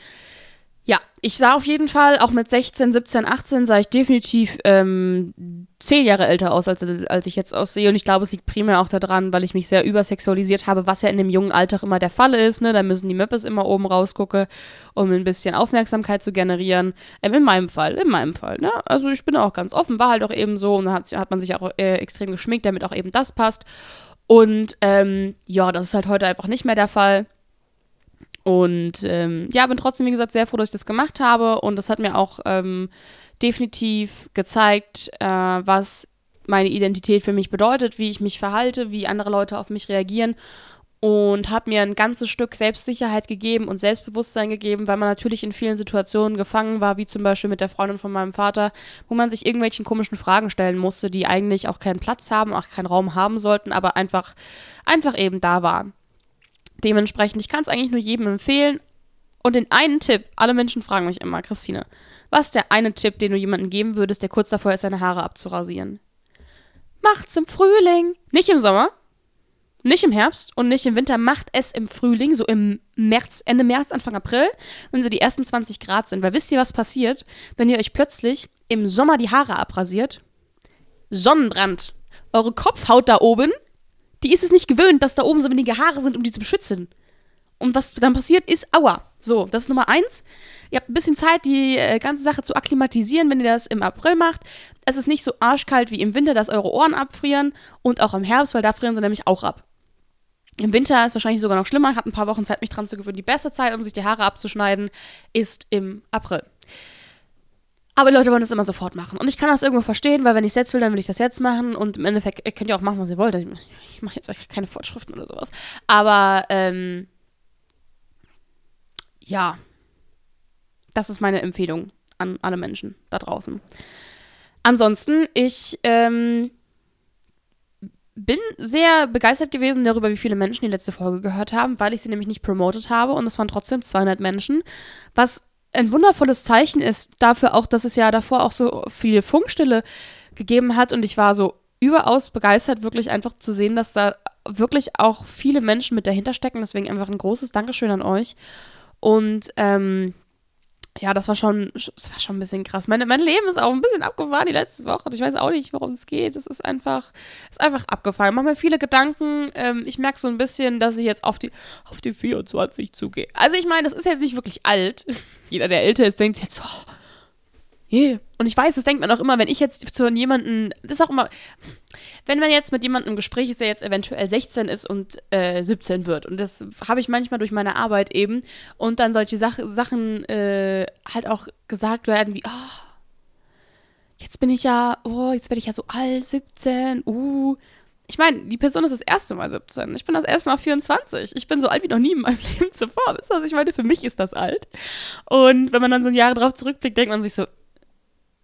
Ja, ich sah auf jeden Fall, auch mit 16, 17, 18 sah ich definitiv ähm, zehn Jahre älter aus, als, als ich jetzt aussehe. Und ich glaube, es liegt primär auch daran, weil ich mich sehr übersexualisiert habe, was ja in dem jungen Alter immer der Fall ist. Ne? Da müssen die Möppes immer oben rausgucken, um ein bisschen Aufmerksamkeit zu generieren. Ähm, in meinem Fall, in meinem Fall. Ne? Also ich bin auch ganz offen, war halt auch eben so. Und da hat, hat man sich auch äh, extrem geschminkt, damit auch eben das passt. Und ähm, ja, das ist halt heute einfach nicht mehr der Fall. Und ähm, ja, bin trotzdem, wie gesagt, sehr froh, dass ich das gemacht habe. Und das hat mir auch ähm, definitiv gezeigt, äh, was meine Identität für mich bedeutet, wie ich mich verhalte, wie andere Leute auf mich reagieren. Und habe mir ein ganzes Stück Selbstsicherheit gegeben und Selbstbewusstsein gegeben, weil man natürlich in vielen Situationen gefangen war, wie zum Beispiel mit der Freundin von meinem Vater, wo man sich irgendwelchen komischen Fragen stellen musste, die eigentlich auch keinen Platz haben, auch keinen Raum haben sollten, aber einfach, einfach eben da waren. Dementsprechend, ich kann es eigentlich nur jedem empfehlen. Und den einen Tipp, alle Menschen fragen mich immer, Christine, was ist der eine Tipp, den du jemandem geben würdest, der kurz davor ist, seine Haare abzurasieren? Macht's im Frühling. Nicht im Sommer, nicht im Herbst und nicht im Winter. Macht es im Frühling, so im März, Ende März, Anfang April, wenn so die ersten 20 Grad sind. Weil wisst ihr, was passiert, wenn ihr euch plötzlich im Sommer die Haare abrasiert? Sonnenbrand. Eure Kopfhaut da oben die ist es nicht gewöhnt, dass da oben so wenige Haare sind, um die zu beschützen. Und was dann passiert, ist Aua. So, das ist Nummer eins. Ihr habt ein bisschen Zeit, die äh, ganze Sache zu akklimatisieren, wenn ihr das im April macht. Es ist nicht so arschkalt wie im Winter, dass eure Ohren abfrieren und auch im Herbst, weil da frieren sie nämlich auch ab. Im Winter ist wahrscheinlich sogar noch schlimmer. Ich hatte ein paar Wochen Zeit, mich dran zu gewöhnen. Die beste Zeit, um sich die Haare abzuschneiden, ist im April. Aber die Leute wollen das immer sofort machen. Und ich kann das irgendwo verstehen, weil wenn ich es jetzt will, dann will ich das jetzt machen. Und im Endeffekt ihr könnt ihr auch machen, was ihr wollt. Ich, ich mache jetzt euch keine Fortschriften oder sowas. Aber ähm, ja, das ist meine Empfehlung an alle Menschen da draußen. Ansonsten, ich ähm, bin sehr begeistert gewesen darüber, wie viele Menschen die letzte Folge gehört haben, weil ich sie nämlich nicht promotet habe und es waren trotzdem 200 Menschen, was ein wundervolles Zeichen ist dafür auch, dass es ja davor auch so viel Funkstille gegeben hat und ich war so, überaus begeistert, wirklich einfach zu sehen, dass da wirklich auch viele Menschen mit dahinter stecken. Deswegen einfach ein großes Dankeschön an euch. Und ähm, ja, das war schon, das war schon ein bisschen krass. Meine, mein Leben ist auch ein bisschen abgefahren die letzte Woche. Ich weiß auch nicht, worum es geht. Es ist einfach, ist einfach abgefahren. Ich mache mir viele Gedanken. Ähm, ich merke so ein bisschen, dass ich jetzt auf die, auf die 24 zugehe. Also ich meine, das ist jetzt nicht wirklich alt. [laughs] Jeder, der älter ist, denkt jetzt, oh, yeah. Und ich weiß, das denkt man auch immer, wenn ich jetzt zu jemandem, das ist auch immer, wenn man jetzt mit jemandem im Gespräch ist, der jetzt eventuell 16 ist und äh, 17 wird. Und das habe ich manchmal durch meine Arbeit eben. Und dann solche Sach Sachen äh, halt auch gesagt werden wie, oh, jetzt bin ich ja, oh, jetzt werde ich ja so alt, 17, uh. Ich meine, die Person ist das erste Mal 17. Ich bin das erste Mal 24. Ich bin so alt wie noch nie in meinem [laughs] Leben zuvor. Wisst ihr, was ich meine? Für mich ist das alt. Und wenn man dann so Jahre drauf zurückblickt, denkt man sich so,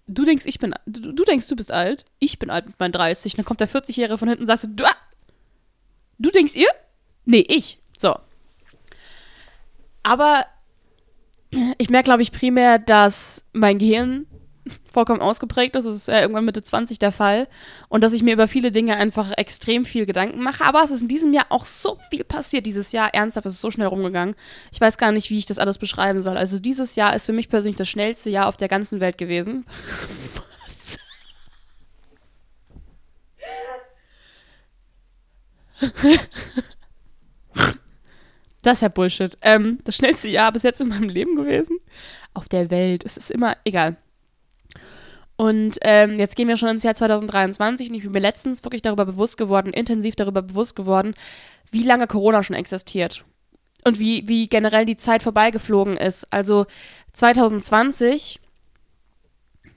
du denkst, ich bin, du, du, denkst, du bist alt, ich bin alt mit meinen 30, dann kommt der 40-Jährige von hinten und sagst, du, ah, du denkst ihr? Nee, ich. So. Aber ich merke, glaube ich, primär, dass mein Gehirn vollkommen ausgeprägt ist. Das ist ja irgendwann Mitte 20 der Fall. Und dass ich mir über viele Dinge einfach extrem viel Gedanken mache. Aber es ist in diesem Jahr auch so viel passiert. Dieses Jahr, ernsthaft, es ist so schnell rumgegangen. Ich weiß gar nicht, wie ich das alles beschreiben soll. Also dieses Jahr ist für mich persönlich das schnellste Jahr auf der ganzen Welt gewesen. Was? [laughs] Das ist ja Bullshit. Ähm, das schnellste Jahr bis jetzt in meinem Leben gewesen. Auf der Welt. Es ist immer egal. Und ähm, jetzt gehen wir schon ins Jahr 2023 und ich bin mir letztens wirklich darüber bewusst geworden, intensiv darüber bewusst geworden, wie lange Corona schon existiert. Und wie, wie generell die Zeit vorbeigeflogen ist. Also 2020,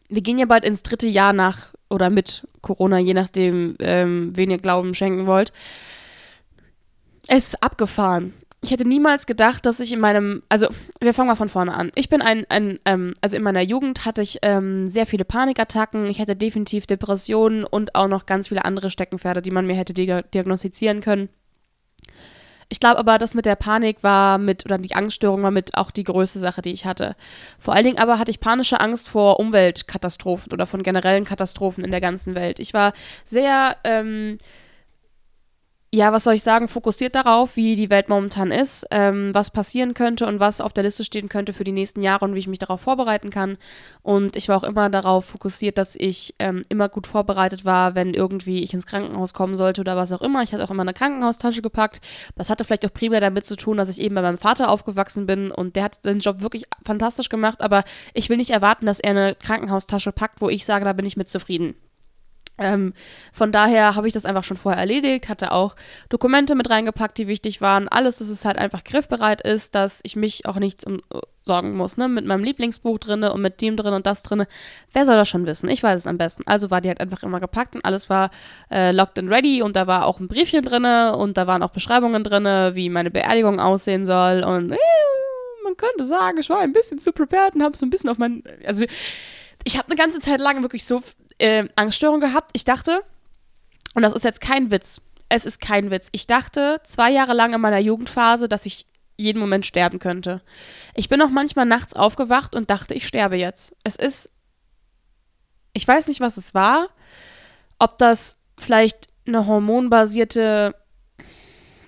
wir gehen ja bald ins dritte Jahr nach oder mit Corona, je nachdem, ähm, wen ihr Glauben schenken wollt. Es ist abgefahren ich hätte niemals gedacht, dass ich in meinem, also wir fangen mal von vorne an. Ich bin ein, ein ähm, also in meiner Jugend hatte ich ähm, sehr viele Panikattacken. Ich hatte definitiv Depressionen und auch noch ganz viele andere Steckenpferde, die man mir hätte diagnostizieren können. Ich glaube aber, das mit der Panik war mit, oder die Angststörung war mit auch die größte Sache, die ich hatte. Vor allen Dingen aber hatte ich panische Angst vor Umweltkatastrophen oder von generellen Katastrophen in der ganzen Welt. Ich war sehr, ähm, ja, was soll ich sagen, fokussiert darauf, wie die Welt momentan ist, ähm, was passieren könnte und was auf der Liste stehen könnte für die nächsten Jahre und wie ich mich darauf vorbereiten kann. Und ich war auch immer darauf fokussiert, dass ich ähm, immer gut vorbereitet war, wenn irgendwie ich ins Krankenhaus kommen sollte oder was auch immer. Ich hatte auch immer eine Krankenhaustasche gepackt. Das hatte vielleicht auch primär damit zu tun, dass ich eben bei meinem Vater aufgewachsen bin und der hat seinen Job wirklich fantastisch gemacht, aber ich will nicht erwarten, dass er eine Krankenhaustasche packt, wo ich sage, da bin ich mit zufrieden. Ähm, von daher habe ich das einfach schon vorher erledigt, hatte auch Dokumente mit reingepackt, die wichtig waren. Alles, dass es halt einfach griffbereit ist, dass ich mich auch nichts um, uh, sorgen muss. Ne? Mit meinem Lieblingsbuch drinne und mit dem drin und das drinne. Wer soll das schon wissen? Ich weiß es am besten. Also war die halt einfach immer gepackt und alles war äh, locked and ready und da war auch ein Briefchen drinne und da waren auch Beschreibungen drinne, wie meine Beerdigung aussehen soll und äh, man könnte sagen, ich war ein bisschen zu prepared und habe so ein bisschen auf mein, also ich habe eine ganze Zeit lang wirklich so äh, Angststörung gehabt. Ich dachte, und das ist jetzt kein Witz, es ist kein Witz. Ich dachte zwei Jahre lang in meiner Jugendphase, dass ich jeden Moment sterben könnte. Ich bin auch manchmal nachts aufgewacht und dachte, ich sterbe jetzt. Es ist, ich weiß nicht, was es war, ob das vielleicht eine hormonbasierte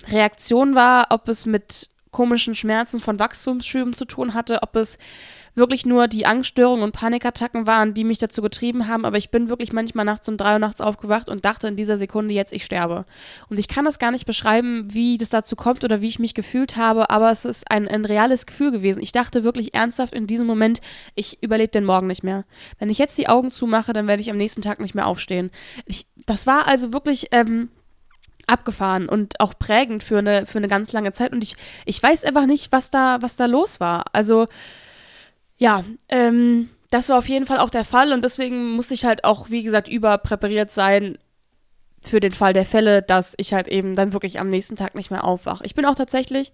Reaktion war, ob es mit komischen Schmerzen von Wachstumsschüben zu tun hatte, ob es wirklich nur die Angststörungen und Panikattacken waren, die mich dazu getrieben haben, aber ich bin wirklich manchmal nachts um drei Uhr nachts aufgewacht und dachte in dieser Sekunde jetzt, ich sterbe. Und ich kann das gar nicht beschreiben, wie das dazu kommt oder wie ich mich gefühlt habe, aber es ist ein, ein reales Gefühl gewesen. Ich dachte wirklich ernsthaft in diesem Moment, ich überlebe den Morgen nicht mehr. Wenn ich jetzt die Augen zumache, dann werde ich am nächsten Tag nicht mehr aufstehen. Ich, das war also wirklich, ähm, abgefahren und auch prägend für eine, für eine ganz lange Zeit. Und ich, ich weiß einfach nicht, was da, was da los war. Also, ja, ähm, das war auf jeden Fall auch der Fall und deswegen muss ich halt auch, wie gesagt, überpräpariert sein für den Fall der Fälle, dass ich halt eben dann wirklich am nächsten Tag nicht mehr aufwache. Ich bin auch tatsächlich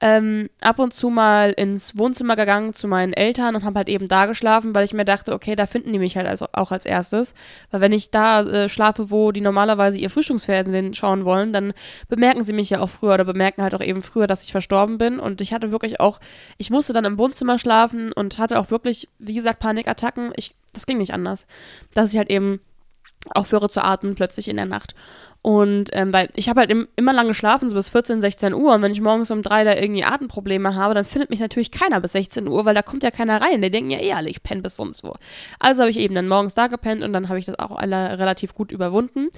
ähm, ab und zu mal ins Wohnzimmer gegangen zu meinen Eltern und habe halt eben da geschlafen, weil ich mir dachte, okay, da finden die mich halt also auch als erstes. Weil wenn ich da äh, schlafe, wo die normalerweise ihr Frühstücksfernsehen schauen wollen, dann bemerken sie mich ja auch früher oder bemerken halt auch eben früher, dass ich verstorben bin. Und ich hatte wirklich auch, ich musste dann im Wohnzimmer schlafen und hatte auch wirklich, wie gesagt, Panikattacken. Ich, das ging nicht anders. Dass ich halt eben aufhöre zu atmen plötzlich in der Nacht. Und ähm, weil ich habe halt im, immer lange geschlafen, so bis 14, 16 Uhr. Und wenn ich morgens um drei da irgendwie Atemprobleme habe, dann findet mich natürlich keiner bis 16 Uhr, weil da kommt ja keiner rein. Die denken ja eh alle, ich penne bis sonst wo. Also habe ich eben dann morgens da gepennt und dann habe ich das auch alle relativ gut überwunden.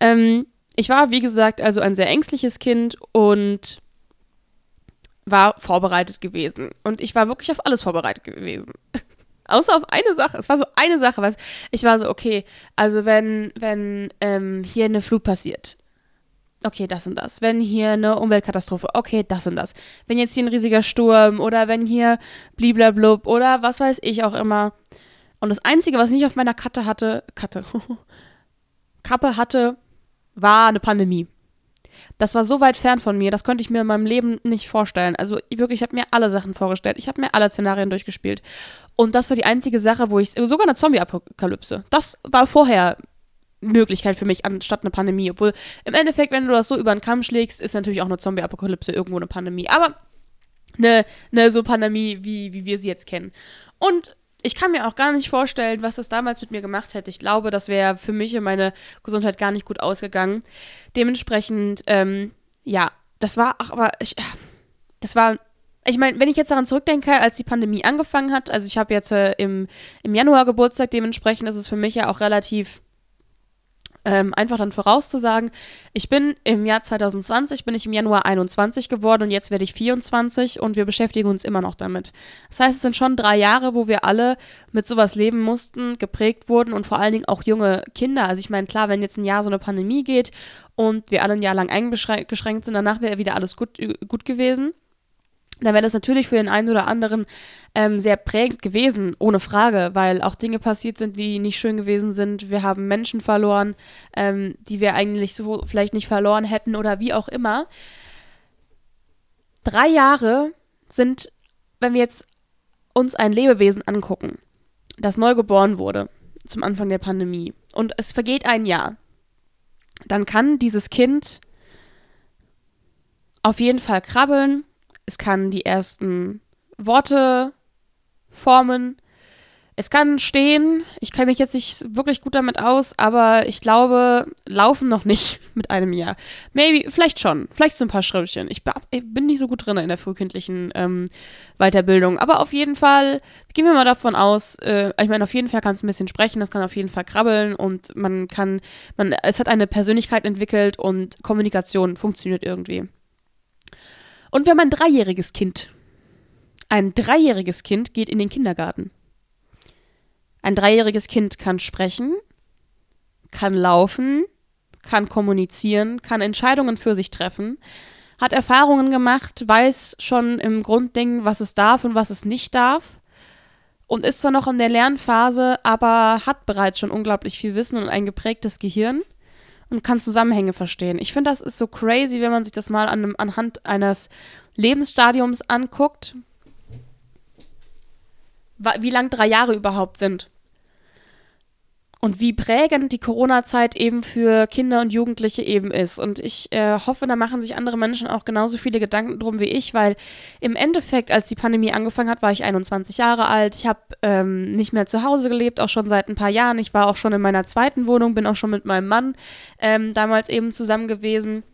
Ähm, ich war, wie gesagt, also ein sehr ängstliches Kind und war vorbereitet gewesen. Und ich war wirklich auf alles vorbereitet gewesen. [laughs] Außer auf eine Sache. Es war so eine Sache, was ich war so, okay, also wenn, wenn ähm, hier eine Flut passiert, okay, das und das. Wenn hier eine Umweltkatastrophe, okay, das und das. Wenn jetzt hier ein riesiger Sturm oder wenn hier bliblablub oder was weiß ich auch immer. Und das Einzige, was ich nicht auf meiner Katte hatte, Katte, [laughs] Kappe hatte, war eine Pandemie. Das war so weit fern von mir, das konnte ich mir in meinem Leben nicht vorstellen. Also wirklich, ich habe mir alle Sachen vorgestellt. Ich habe mir alle Szenarien durchgespielt. Und das war die einzige Sache, wo ich, sogar eine Zombie-Apokalypse, das war vorher Möglichkeit für mich anstatt eine Pandemie. Obwohl im Endeffekt, wenn du das so über den Kamm schlägst, ist natürlich auch eine Zombie-Apokalypse irgendwo eine Pandemie. Aber eine, eine so Pandemie, wie, wie wir sie jetzt kennen. Und ich kann mir auch gar nicht vorstellen, was das damals mit mir gemacht hätte. Ich glaube, das wäre für mich und meine Gesundheit gar nicht gut ausgegangen. Dementsprechend, ähm, ja, das war, ach, aber ich, das war, ich meine, wenn ich jetzt daran zurückdenke, als die Pandemie angefangen hat, also ich habe jetzt äh, im, im Januar Geburtstag, dementsprechend ist es für mich ja auch relativ ähm, einfach dann vorauszusagen, ich bin im Jahr 2020, bin ich im Januar 21 geworden und jetzt werde ich 24 und wir beschäftigen uns immer noch damit. Das heißt, es sind schon drei Jahre, wo wir alle mit sowas leben mussten, geprägt wurden und vor allen Dingen auch junge Kinder. Also ich meine, klar, wenn jetzt ein Jahr so eine Pandemie geht und wir alle ein Jahr lang eingeschränkt sind, danach wäre wieder alles gut, gut gewesen dann wäre das natürlich für den einen oder anderen ähm, sehr prägend gewesen, ohne Frage, weil auch Dinge passiert sind, die nicht schön gewesen sind. Wir haben Menschen verloren, ähm, die wir eigentlich so vielleicht nicht verloren hätten oder wie auch immer. Drei Jahre sind, wenn wir jetzt uns ein Lebewesen angucken, das neu geboren wurde zum Anfang der Pandemie und es vergeht ein Jahr, dann kann dieses Kind auf jeden Fall krabbeln, es kann die ersten Worte formen. Es kann stehen. Ich kenne mich jetzt nicht wirklich gut damit aus, aber ich glaube, laufen noch nicht [laughs] mit einem Jahr. Maybe, vielleicht schon. Vielleicht so ein paar Schrittchen. Ich, bin nicht so gut drin in der frühkindlichen ähm, Weiterbildung. Aber auf jeden Fall, gehen wir mal davon aus, äh, ich meine, auf jeden Fall kann es ein bisschen sprechen, es kann auf jeden Fall krabbeln und man kann, man, es hat eine Persönlichkeit entwickelt und Kommunikation funktioniert irgendwie. Und wir haben ein dreijähriges Kind. Ein dreijähriges Kind geht in den Kindergarten. Ein dreijähriges Kind kann sprechen, kann laufen, kann kommunizieren, kann Entscheidungen für sich treffen, hat Erfahrungen gemacht, weiß schon im Grundding, was es darf und was es nicht darf und ist zwar noch in der Lernphase, aber hat bereits schon unglaublich viel Wissen und ein geprägtes Gehirn und kann Zusammenhänge verstehen. Ich finde, das ist so crazy, wenn man sich das mal an, anhand eines Lebensstadiums anguckt, wie lang drei Jahre überhaupt sind und wie prägend die Corona-Zeit eben für Kinder und Jugendliche eben ist. Und ich äh, hoffe, da machen sich andere Menschen auch genauso viele Gedanken drum wie ich, weil im Endeffekt, als die Pandemie angefangen hat, war ich 21 Jahre alt. Ich habe ähm, nicht mehr zu Hause gelebt, auch schon seit ein paar Jahren. Ich war auch schon in meiner zweiten Wohnung, bin auch schon mit meinem Mann ähm, damals eben zusammen gewesen.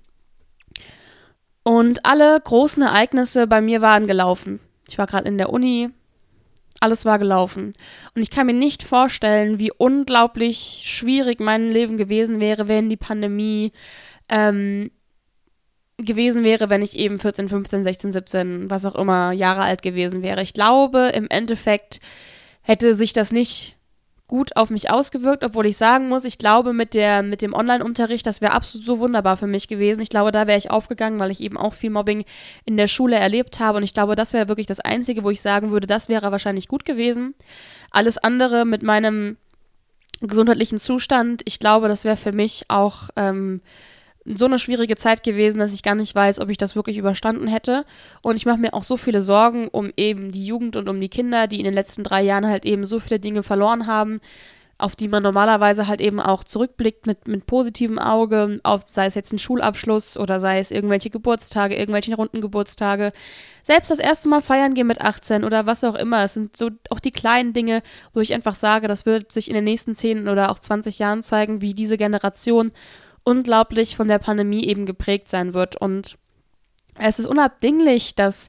Und alle großen Ereignisse bei mir waren gelaufen. Ich war gerade in der Uni, alles war gelaufen. Und ich kann mir nicht vorstellen, wie unglaublich schwierig mein Leben gewesen wäre, wenn die Pandemie ähm, gewesen wäre, wenn ich eben 14, 15, 16, 17, was auch immer Jahre alt gewesen wäre. Ich glaube, im Endeffekt hätte sich das nicht gut auf mich ausgewirkt, obwohl ich sagen muss, ich glaube, mit, der, mit dem Online-Unterricht, das wäre absolut so wunderbar für mich gewesen. Ich glaube, da wäre ich aufgegangen, weil ich eben auch viel Mobbing in der Schule erlebt habe. Und ich glaube, das wäre wirklich das Einzige, wo ich sagen würde, das wäre wahrscheinlich gut gewesen. Alles andere mit meinem gesundheitlichen Zustand, ich glaube, das wäre für mich auch ähm, so eine schwierige Zeit gewesen, dass ich gar nicht weiß, ob ich das wirklich überstanden hätte. Und ich mache mir auch so viele Sorgen um eben die Jugend und um die Kinder, die in den letzten drei Jahren halt eben so viele Dinge verloren haben. auf die man normalerweise halt eben auch zurückblickt mit, mit positivem Auge, auf sei es jetzt ein Schulabschluss oder sei es irgendwelche Geburtstage, irgendwelche runden Geburtstage. Selbst das erste Mal feiern gehen mit 18 oder was auch immer. Es sind so auch die kleinen Dinge, wo ich einfach sage, das wird sich in den nächsten 10 oder auch 20 Jahren zeigen, wie diese Generation unglaublich von der Pandemie eben geprägt sein wird. Und es ist unabdinglich, dass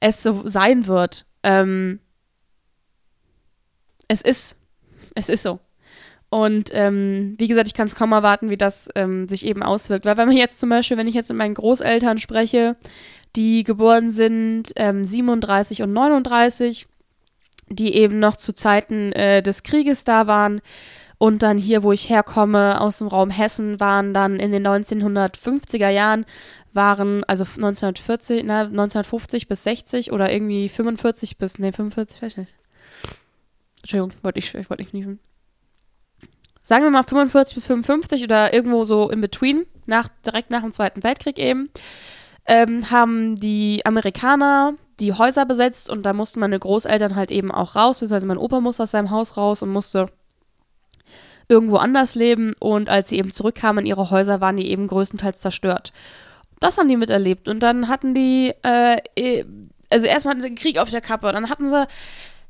es so sein wird. Ähm, es ist es ist so. Und ähm, wie gesagt, ich kann es kaum erwarten, wie das ähm, sich eben auswirkt. Weil wenn man jetzt zum Beispiel, wenn ich jetzt mit meinen Großeltern spreche, die geboren sind ähm, 37 und 39, die eben noch zu Zeiten äh, des Krieges da waren und dann hier, wo ich herkomme, aus dem Raum Hessen, waren dann in den 1950er Jahren, waren also 1940, na, 1950 bis 60 oder irgendwie 45 bis, nee, 45, weiß ich nicht. Entschuldigung, wollte ich, ich wollte nicht niefen. Sagen wir mal 45 bis 55 oder irgendwo so in between, nach, direkt nach dem Zweiten Weltkrieg eben, ähm, haben die Amerikaner die Häuser besetzt und da mussten meine Großeltern halt eben auch raus, beziehungsweise mein Opa musste aus seinem Haus raus und musste irgendwo anders leben und als sie eben zurückkamen in ihre Häuser, waren die eben größtenteils zerstört. Das haben die miterlebt und dann hatten die, äh, eh, also erstmal hatten sie einen Krieg auf der Kappe, dann hatten sie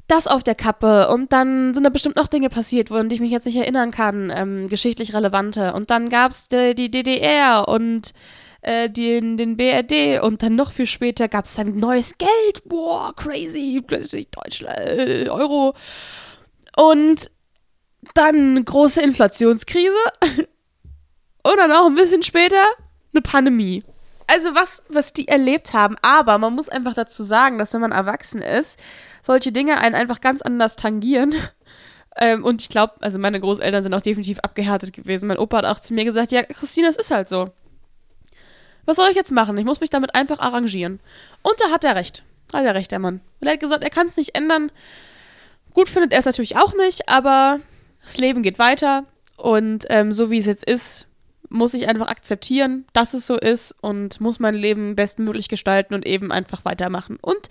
das auf der Kappe und dann sind da bestimmt noch Dinge passiert, an die ich mich jetzt nicht erinnern kann, ähm, geschichtlich relevante. Und dann gab es die, die, DDR und äh, den, den BRD und dann noch viel später gab es dann neues Geld. Boah, crazy, plötzlich Deutschland, Euro. Und dann große Inflationskrise [laughs] und dann auch ein bisschen später eine Pandemie also was, was die erlebt haben. Aber man muss einfach dazu sagen, dass wenn man erwachsen ist, solche Dinge einen einfach ganz anders tangieren. [laughs] Ähm, und ich glaube, also meine Großeltern sind auch definitiv abgehärtet gewesen. Mein Opa hat auch zu mir gesagt, ja, Christine, es ist halt so. Was soll ich jetzt machen? Ich muss mich damit einfach arrangieren. Und da hat er recht. Hat er recht, der Mann. Und er hat gesagt, er kann es nicht ändern. Gut findet er es natürlich auch nicht, aber das Leben geht weiter. Und ähm, so wie es jetzt ist, muss ich einfach akzeptieren, dass es so ist und muss mein Leben bestmöglich gestalten und eben einfach weitermachen. Und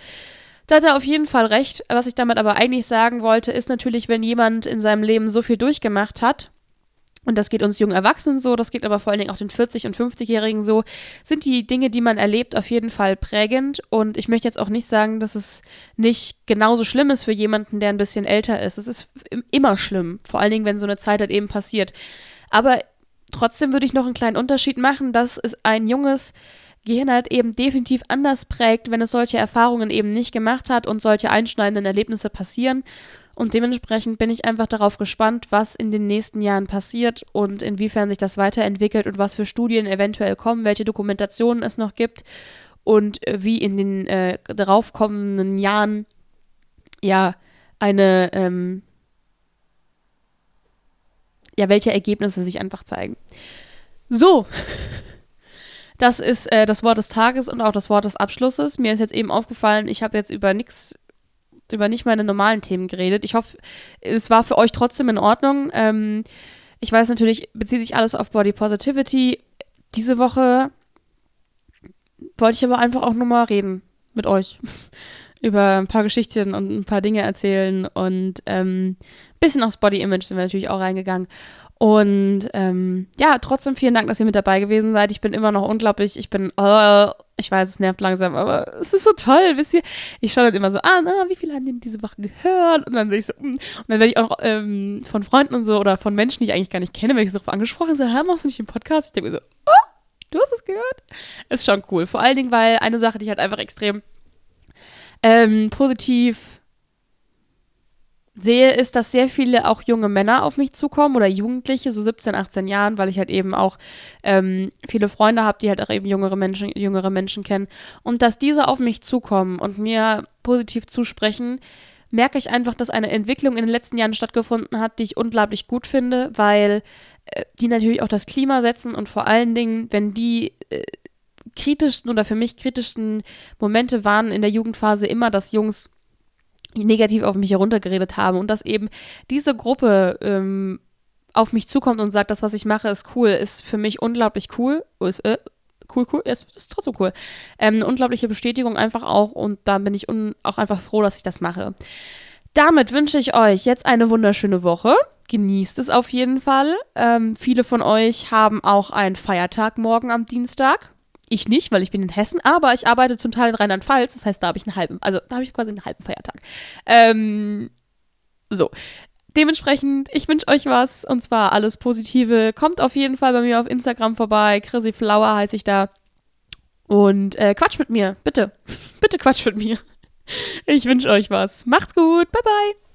da hat er auf jeden Fall recht. Was ich damit aber eigentlich sagen wollte, ist natürlich, wenn jemand in seinem Leben so viel durchgemacht hat, und das geht uns jungen Erwachsenen so, das geht aber vor allen Dingen auch den 40- und 50-Jährigen so, sind die Dinge, die man erlebt, auf jeden Fall prägend. Und ich möchte jetzt auch nicht sagen, dass es nicht genauso schlimm ist für jemanden, der ein bisschen älter ist. Es ist immer schlimm, vor allen Dingen, wenn so eine Zeit halt eben passiert. Aber Trotzdem würde ich noch einen kleinen Unterschied machen, dass es ein junges Gehirn halt eben definitiv anders prägt, wenn es solche Erfahrungen eben nicht gemacht hat und solche einschneidenden Erlebnisse passieren. Und dementsprechend bin ich einfach darauf gespannt, was in den nächsten Jahren passiert und inwiefern sich das weiterentwickelt und was für Studien eventuell kommen, welche Dokumentationen es noch gibt und wie in den äh, daraufkommenden Jahren ja eine ähm, ja, welche Ergebnisse sich einfach zeigen. So. Das ist äh, das Wort des Tages und auch das Wort des Abschlusses. Mir ist jetzt eben aufgefallen, ich habe jetzt über nichts, über nicht meine normalen Themen geredet. Ich hoffe, es war für euch trotzdem in Ordnung. Ähm, ich weiß natürlich, bezieht sich alles auf Body Positivity. Diese Woche wollte ich aber einfach auch nur mal reden mit euch. [laughs] über ein paar Geschichten und ein paar Dinge erzählen und ähm, bisschen aufs Body Image sind wir natürlich auch reingegangen. Und ähm, ja, trotzdem vielen Dank, dass ihr mit dabei gewesen seid. Ich bin immer noch unglaublich, ich bin, oh, ich weiß, es nervt langsam, aber es ist so toll, wisst ihr? Ich schaue dann immer so, ah, na, wie viele haben denn diese Woche gehört? Und dann sehe ich so, mm. und dann werde ich auch ähm, von Freunden und so oder von Menschen, die ich eigentlich gar nicht kenne, werde ich so darauf angesprochen, so, hör, machst du nicht den Podcast? Ich denke mir so, oh, du hast es gehört? Ist schon cool. Vor allen Dingen, weil eine Sache, die ich halt einfach extrem ähm, positiv sehe, ist, dass sehr viele auch junge Männer auf mich zukommen oder Jugendliche, so 17, 18 Jahren, weil ich halt eben auch ähm, viele Freunde habe, die halt auch eben jüngere Menschen, jüngere Menschen kennen. Und dass diese auf mich zukommen und mir positiv zusprechen, merke ich einfach, dass eine Entwicklung in den letzten Jahren stattgefunden hat, die ich unglaublich gut finde, weil äh, die natürlich auch das Klima setzen und vor allen Dingen, wenn die äh, kritischsten oder für mich kritischsten Momente waren in der Jugendphase immer, dass Jungs negativ auf mich heruntergeredet haben und dass eben diese Gruppe ähm, auf mich zukommt und sagt, das, was ich mache, ist cool, ist für mich unglaublich cool. Ist, äh, cool, cool, ist, ist trotzdem cool. Ähm, eine unglaubliche Bestätigung einfach auch und da bin ich auch einfach froh, dass ich das mache. Damit wünsche ich euch jetzt eine wunderschöne Woche. genießt es auf jeden Fall. Ähm, viele von euch haben auch einen Feiertag morgen am Dienstag. Ich nicht, weil ich bin in Hessen, aber ich arbeite zum Teil in Rheinland-Pfalz. Das heißt, da habe ich einen halben, also da habe ich quasi einen halben Feiertag. Ähm, so. Dementsprechend, ich wünsche euch was und zwar alles Positive. Kommt auf jeden Fall bei mir auf Instagram vorbei. Chrissy Flower heiße ich da. Und äh, quatsch mit mir, bitte. [laughs] bitte quatsch mit mir. Ich wünsche euch was. Macht's gut. Bye, bye.